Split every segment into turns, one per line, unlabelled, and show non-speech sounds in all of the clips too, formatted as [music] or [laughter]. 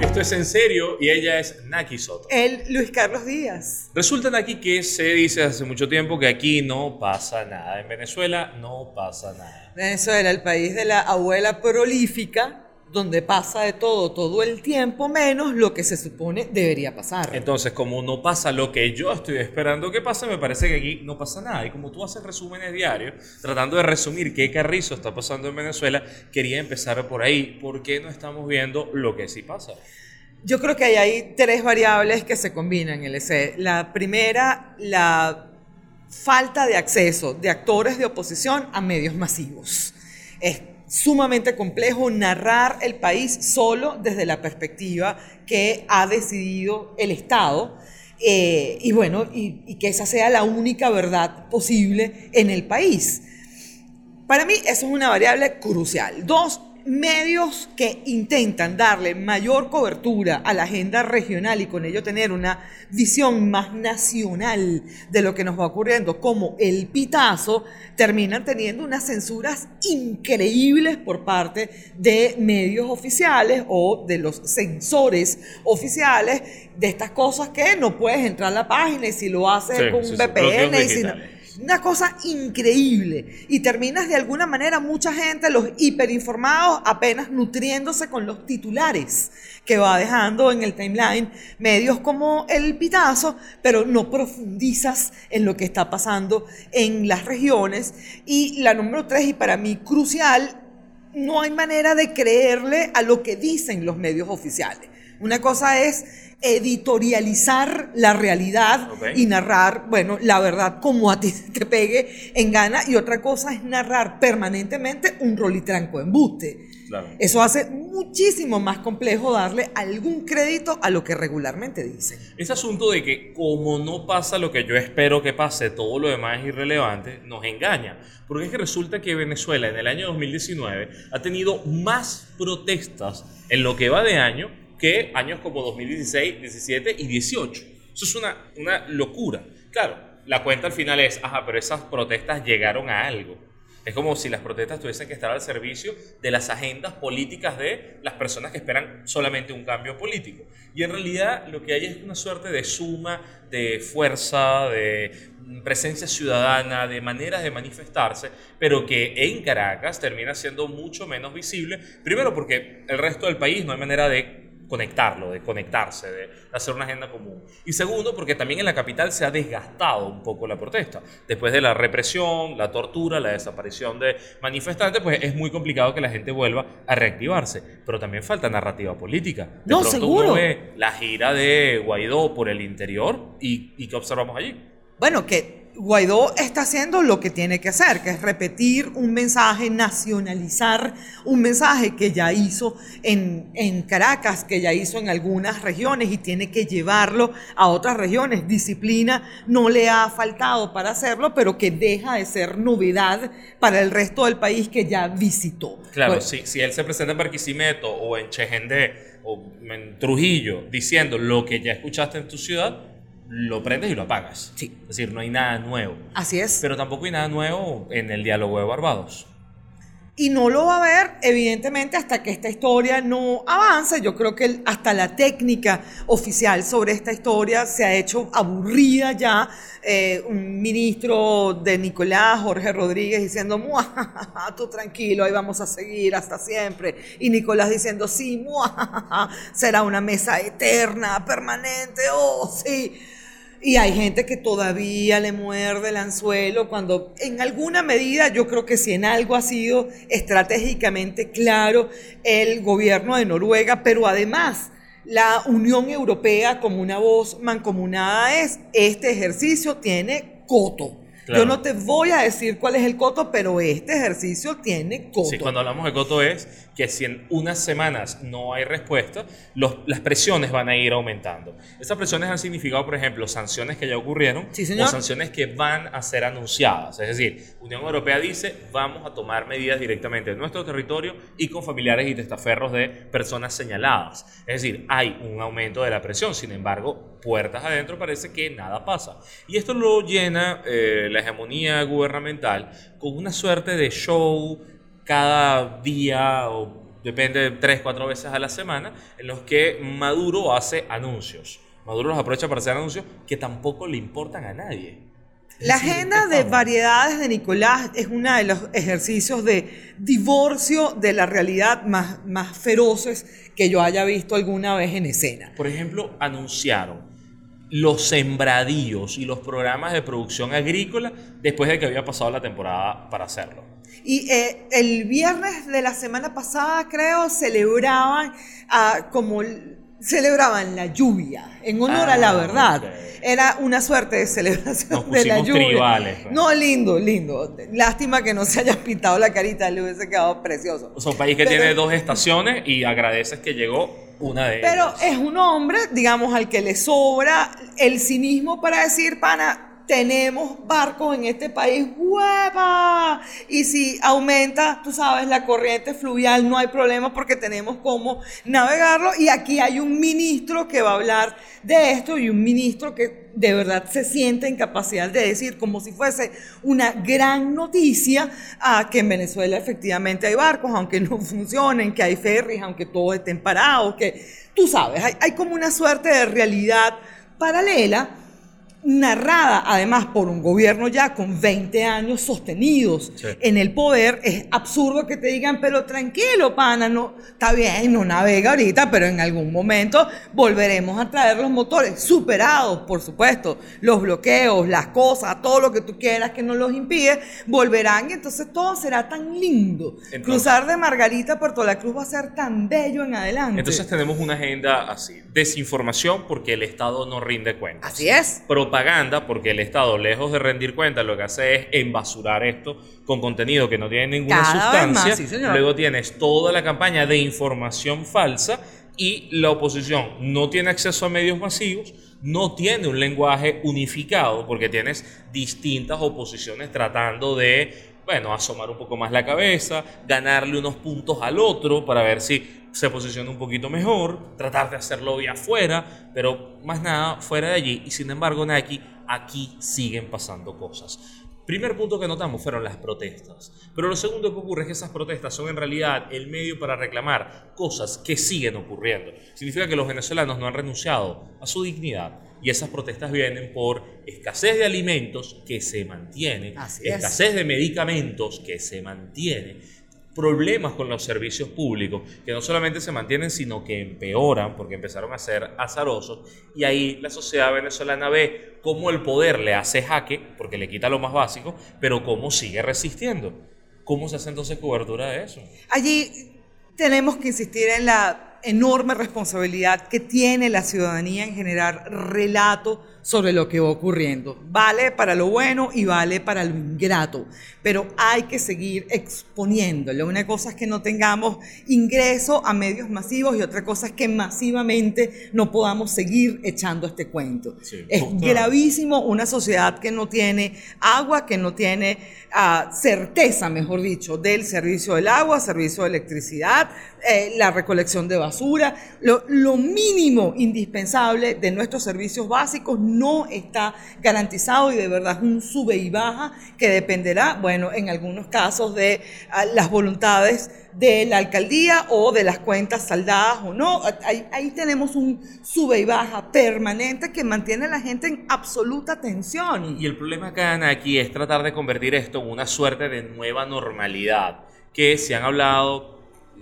Esto es en serio y ella es Naki Soto.
El Luis Carlos Díaz.
Resulta Naki que se dice hace mucho tiempo que aquí no pasa nada. En Venezuela no pasa nada.
Venezuela, el país de la abuela prolífica, donde pasa de todo todo el tiempo, menos lo que se supone debería pasar.
Entonces, como no pasa lo que yo estoy esperando que pase, me parece que aquí no pasa nada. Y como tú haces resúmenes diarios, tratando de resumir qué carrizo está pasando en Venezuela, quería empezar por ahí. ¿Por qué no estamos viendo lo que sí pasa?
Yo creo que ahí hay tres variables que se combinan, LC. La primera, la falta de acceso de actores de oposición a medios masivos. Es sumamente complejo narrar el país solo desde la perspectiva que ha decidido el Estado. eh, y bueno, y, y que esa sea la única verdad posible en el país. Para mí eso es una variable crucial. Dos, medios que intentan darle mayor cobertura a la agenda regional y con ello tener una visión más nacional de lo que nos va ocurriendo, como el pitazo, terminan teniendo unas censuras increíbles por parte de medios oficiales o de los censores oficiales de estas cosas que no puedes entrar a la página y si lo haces
Sí,
con un
sí,
VPN y si no-. Una cosa increíble. Y terminas de alguna manera, mucha gente, los hiperinformados, apenas nutriéndose con los titulares que va dejando en el timeline medios como el pitazo, pero no profundizas en lo que está pasando en las regiones. Y la número tres, y para mí crucial, no hay manera de creerle a lo que dicen los medios oficiales. Una cosa es editorializar la realidad y narrar, bueno, la verdad como a ti [laughs] te pegue en gana y otra cosa es narrar permanentemente un rol y tranco embuste.
Claro.
Eso hace muchísimo más complejo darle algún crédito a lo que regularmente dicen.
Ese asunto de que como no pasa lo que yo espero que pase, todo lo demás es irrelevante, nos engaña. Porque es que resulta que Venezuela en el año 2019 ha tenido más protestas en lo que va de año que años como 2016, 17 y 18. Eso es una, una locura. Claro, la cuenta al final es, ajá, pero esas protestas llegaron a algo. Es como si las protestas tuviesen que estar al servicio de las agendas políticas de las personas que esperan solamente un cambio político. Y en realidad lo que hay es una suerte de suma de fuerza, de presencia ciudadana, de maneras de manifestarse, pero que en Caracas termina siendo mucho menos visible. Primero porque el resto del país no hay manera de conectarlo, de conectarse, de hacer una agenda común. Y segundo, porque también en la capital se ha desgastado un poco la protesta. Después de la represión, la tortura, la desaparición de manifestantes, pues es muy complicado que la gente vuelva a reactivarse. Pero también falta narrativa política. De
No,
pronto
seguro.
uno ve la gira de Guaidó por el interior y, y ¿qué observamos allí?
Bueno, que Guaidó está haciendo lo que tiene que hacer, que es repetir un mensaje, nacionalizar un mensaje que ya hizo en, en Caracas, que ya hizo en algunas regiones y tiene que llevarlo a otras regiones. Disciplina no le ha faltado para hacerlo, pero que deja de ser novedad para el resto del país que ya visitó.
Claro,
Pues,
si, si él se presenta en Barquisimeto o en Chejendé o en Trujillo diciendo lo que ya escuchaste en tu ciudad, lo prendes y lo apagas.
Sí.
Es decir, no hay nada nuevo.
Así es.
Pero tampoco hay nada nuevo en el diálogo de Barbados.
Y no lo va a ver, evidentemente, hasta que esta historia no avance. Yo creo que hasta la técnica oficial sobre esta historia se ha hecho aburrida ya. Eh, un ministro de Nicolás, Jorge Rodríguez, diciendo, "Muajajaja, [laughs] tú tranquilo, ahí vamos a seguir hasta siempre. Y Nicolás diciendo, sí, muajajaja, [laughs] será una mesa eterna, permanente, oh, sí. Y hay gente que todavía le muerde el anzuelo cuando en alguna medida yo creo que si en algo ha sido estratégicamente claro el gobierno de Noruega, pero además la Unión Europea como una voz mancomunada es, este ejercicio tiene coto.
Claro.
Yo no te voy a decir cuál es el coto, pero este ejercicio tiene coto.
Sí, cuando hablamos de coto es que si en unas semanas no hay respuesta, los- las presiones van a ir aumentando. Esas presiones han significado, por ejemplo, sanciones que ya ocurrieron
Sí,
o sanciones que van a ser anunciadas. Es decir, Unión Europea dice, vamos a tomar medidas directamente en nuestro territorio y con familiares y testaferros de personas señaladas. Es decir, hay un aumento de la presión, sin embargo, puertas adentro parece que nada pasa. Y esto lo llena eh, la hegemonía gubernamental con una suerte de show cada día o depende tres, cuatro veces a la semana, en los que Maduro hace anuncios. Maduro los aprovecha para hacer anuncios que tampoco le importan a nadie.
La agenda de variedades de Nicolás es uno de los ejercicios de divorcio de la realidad más, más feroces que yo haya visto alguna vez en escena.
Por ejemplo, anunciaron los sembradíos y los programas de producción agrícola después de que había pasado la temporada para hacerlo.
Y eh, el viernes de la semana pasada, creo, celebraban ah, como celebraban la lluvia en honor a la
Ah,
verdad. Era una suerte de celebración
Nos [laughs]
de la lluvia.
tribales, pues.
No, lindo, lindo. Lástima que no se haya pintado la carita, le hubiese quedado precioso.
O sea, un país que
Pero-
tiene dos estaciones y agradeces que llegó una de
Pero
ellas.
es un hombre, digamos, al que le sobra el cinismo para decir, pana, tenemos barcos en este país, ¡hueva! Y si aumenta, tú sabes, la corriente fluvial, no hay problema porque tenemos cómo navegarlo. Y aquí hay un ministro que va a hablar de esto y un ministro que de verdad se siente en capacidad de decir, como si fuese una gran noticia, que en Venezuela efectivamente hay barcos, aunque no funcionen, que hay ferries, aunque todos estén parados, que tú sabes, hay, hay como una suerte de realidad paralela narrada además por un gobierno ya con 20 años sostenidos
Sí.
en el poder, es absurdo que te digan, pero tranquilo, pana, no, está bien, no navega ahorita, pero en algún momento volveremos a traer los motores superados, por supuesto, los bloqueos, las cosas, todo lo que tú quieras que nos los impide, volverán y entonces todo será tan lindo.
Entonces-
Cruzar de Margarita a Puerto La Cruz va a ser tan bello en adelante.
Entonces tenemos una agenda así. Desinformación porque el Estado no rinde cuentas.
Así es.
Propaganda porque el Estado, lejos de rendir cuentas, lo que hace es embasurar esto con contenido que no tiene ninguna
Cada
sustancia.
más, sí, señor.
Luego tienes toda la campaña de información falsa y la oposición no tiene acceso a medios masivos, no tiene un lenguaje unificado porque tienes distintas oposiciones tratando de, bueno, asomar un poco más la cabeza, ganarle unos puntos al otro para ver si se posiciona un poquito mejor, tratar de hacerlo vía afuera, pero más nada fuera de allí. Y sin embargo, Nike, aquí siguen pasando cosas. Primer punto que notamos fueron las protestas. Pero lo segundo que ocurre es que esas protestas son en realidad el medio para reclamar cosas que siguen ocurriendo. Significa que los venezolanos no han renunciado a su dignidad. Y esas protestas vienen por escasez de alimentos que se mantiene,
Así es.
escasez de medicamentos que se mantiene, problemas con los servicios públicos que no solamente se mantienen, sino que empeoran porque empezaron a ser azarosos. Y ahí la sociedad venezolana ve cómo el poder le hace jaque, porque le quita lo más básico, pero cómo sigue resistiendo. ¿Cómo se hace entonces cobertura de eso?
Allí tenemos que insistir en la enorme responsabilidad que tiene la ciudadanía en generar relato sobre lo que va ocurriendo. Vale para lo bueno y vale para lo ingrato, pero hay que seguir exponiéndolo. Una cosa es que no tengamos ingreso a medios masivos y otra cosa es que masivamente no podamos seguir echando este cuento.
Sí,
es
justo.
gravísimo una sociedad que no tiene agua, que no tiene ah, certeza, mejor dicho, del servicio del agua, servicio de electricidad, eh, la recolección de basura. Lo, lo mínimo indispensable de nuestros servicios básicos no está garantizado y de verdad es un sube y baja que dependerá, bueno, en algunos casos de ah, las voluntades de la alcaldía o de las cuentas saldadas o no. Ahí, ahí tenemos un sube y baja permanente que mantiene a la gente en absoluta tensión.
Y el problema acá aquí es tratar de convertir esto en una suerte de nueva normalidad, que se han hablado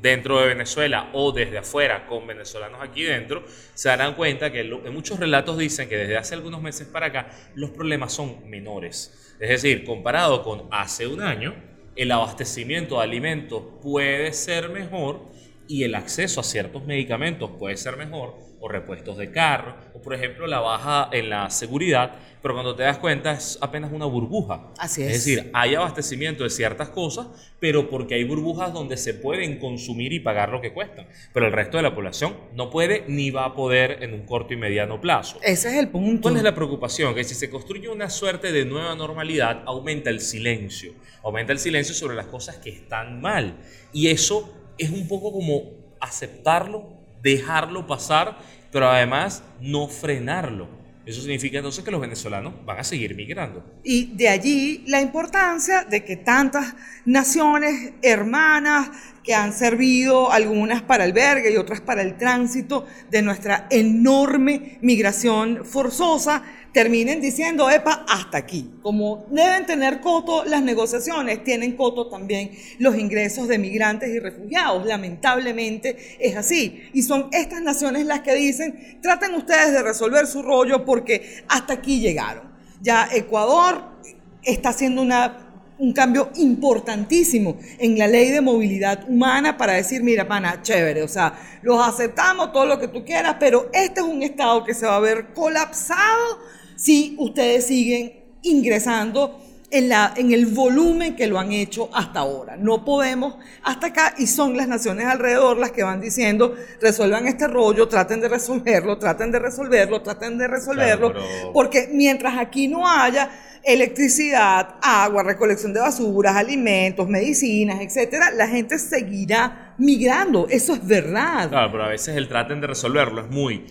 dentro de Venezuela o desde afuera con venezolanos aquí dentro, se darán cuenta que en muchos relatos dicen que desde hace algunos meses para acá los problemas son menores. Es decir, comparado con hace un año, el abastecimiento de alimentos puede ser mejor y el acceso a ciertos medicamentos puede ser mejor, o repuestos de carro, o por ejemplo la baja en la seguridad, pero cuando te das cuenta es apenas una burbuja.
Así
Es
es.
decir, hay abastecimiento de ciertas cosas, pero porque hay burbujas donde se pueden consumir y pagar lo que cuestan. Pero el resto de la población no puede ni va a poder en un corto y mediano plazo.
Ese es el punto.
¿Cuál es la preocupación? Que si se construye una suerte de nueva normalidad, aumenta el silencio. Aumenta el silencio sobre las cosas que están mal. Y eso es un poco como aceptarlo, dejarlo pasar, pero además no frenarlo. Eso significa entonces que los venezolanos van a seguir migrando.
Y de allí la importancia de que tantas naciones hermanas que han servido algunas para albergue y otras para el tránsito de nuestra enorme migración forzosa, terminen diciendo, epa, hasta aquí. Como deben tener coto las negociaciones, tienen coto también los ingresos de migrantes y refugiados. Lamentablemente es así. Y son estas naciones las que dicen, traten ustedes de resolver su rollo porque hasta aquí llegaron. Ya Ecuador está haciendo una un cambio importantísimo en la ley de movilidad humana para decir, mira, pana, chévere, o sea, los aceptamos, todo lo que tú quieras, pero este es un estado que se va a ver colapsado si ustedes siguen ingresando en, la, en el volumen que lo han hecho hasta ahora. No podemos hasta acá y son las naciones alrededor las que van diciendo, resuelvan este rollo, traten de resolverlo, traten de resolverlo, traten de resolverlo, porque mientras aquí no haya electricidad, agua, recolección de basuras, alimentos, medicinas, etcétera, la gente seguirá migrando. Eso es verdad.
Claro, pero a veces el traten de resolverlo es muy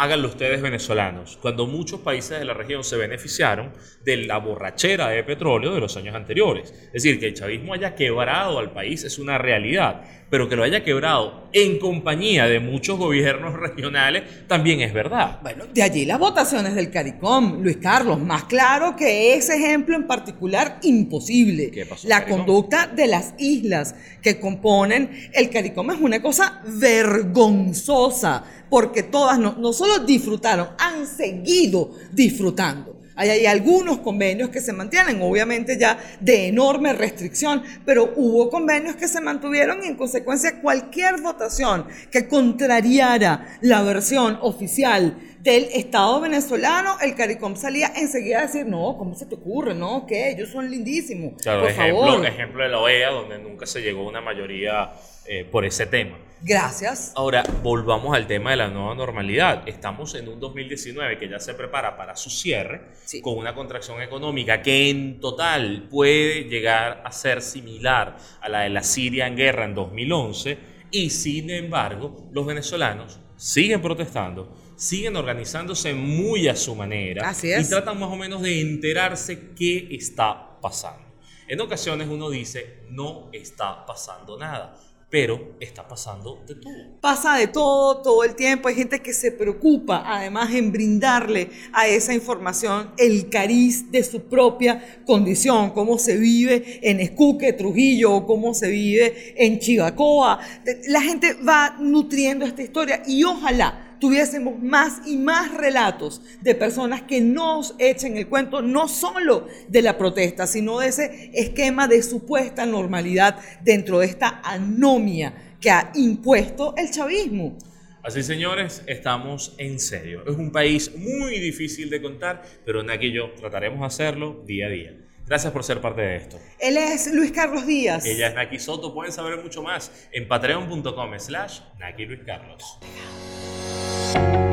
háganlo ustedes venezolanos, cuando muchos países de la región se beneficiaron de la borrachera de petróleo de los años anteriores. Es decir, que el chavismo haya quebrado al país es una realidad, pero que lo haya quebrado en compañía de muchos gobiernos [laughs] regionales también es verdad.
Bueno, de allí las votaciones del CARICOM, Luis Carlos, más claro que ese ejemplo en particular imposible.
¿Qué pasó,
la
CARICOM?
conducta de las islas que componen el CARICOM es una cosa vergonzosa, porque todas no, solo disfrutaron, han seguido disfrutando. Hay, hay algunos convenios que se mantienen, obviamente ya de enorme restricción, pero hubo convenios que se mantuvieron y en consecuencia cualquier votación que contrariara la versión oficial del Estado venezolano, el CARICOM salía enseguida a decir, no, ¿cómo se te ocurre? No, ¿qué? Ellos son lindísimos.
Claro,
por
ejemplo,
favor.
ejemplo de la OEA, donde nunca se llegó a una mayoría eh, por ese tema.
Gracias.
Ahora, volvamos al tema de la nueva normalidad. Estamos en un 2019 que ya se prepara para su cierre,
Sí.
con una contracción económica que en total puede llegar a ser similar a la de la Siria en guerra en 2011, y sin embargo, los venezolanos siguen protestando, siguen organizándose muy a su manera
Así es.
y tratan más o menos de enterarse qué está pasando. En ocasiones uno dice, no está pasando nada, pero está pasando de todo.
Pasa de todo, todo el tiempo. Hay gente que se preocupa, además, en brindarle a esa información el cariz de su propia condición, cómo se vive en Escuque, Trujillo, o cómo se vive en Chivacoa. La gente va nutriendo esta historia y ojalá tuviésemos más y más relatos de personas que nos echen el cuento no solo de la protesta, sino de ese esquema de supuesta normalidad dentro de esta anomia que ha impuesto el chavismo.
Así, señores, estamos en serio. Es un país muy difícil de contar, pero Naki y yo trataremos de hacerlo día a día. Gracias por ser parte de esto.
Él es Luis Carlos Díaz.
Ella es Naki Soto. Pueden saber mucho más en patreon.com slash Naki Luis Carlos. you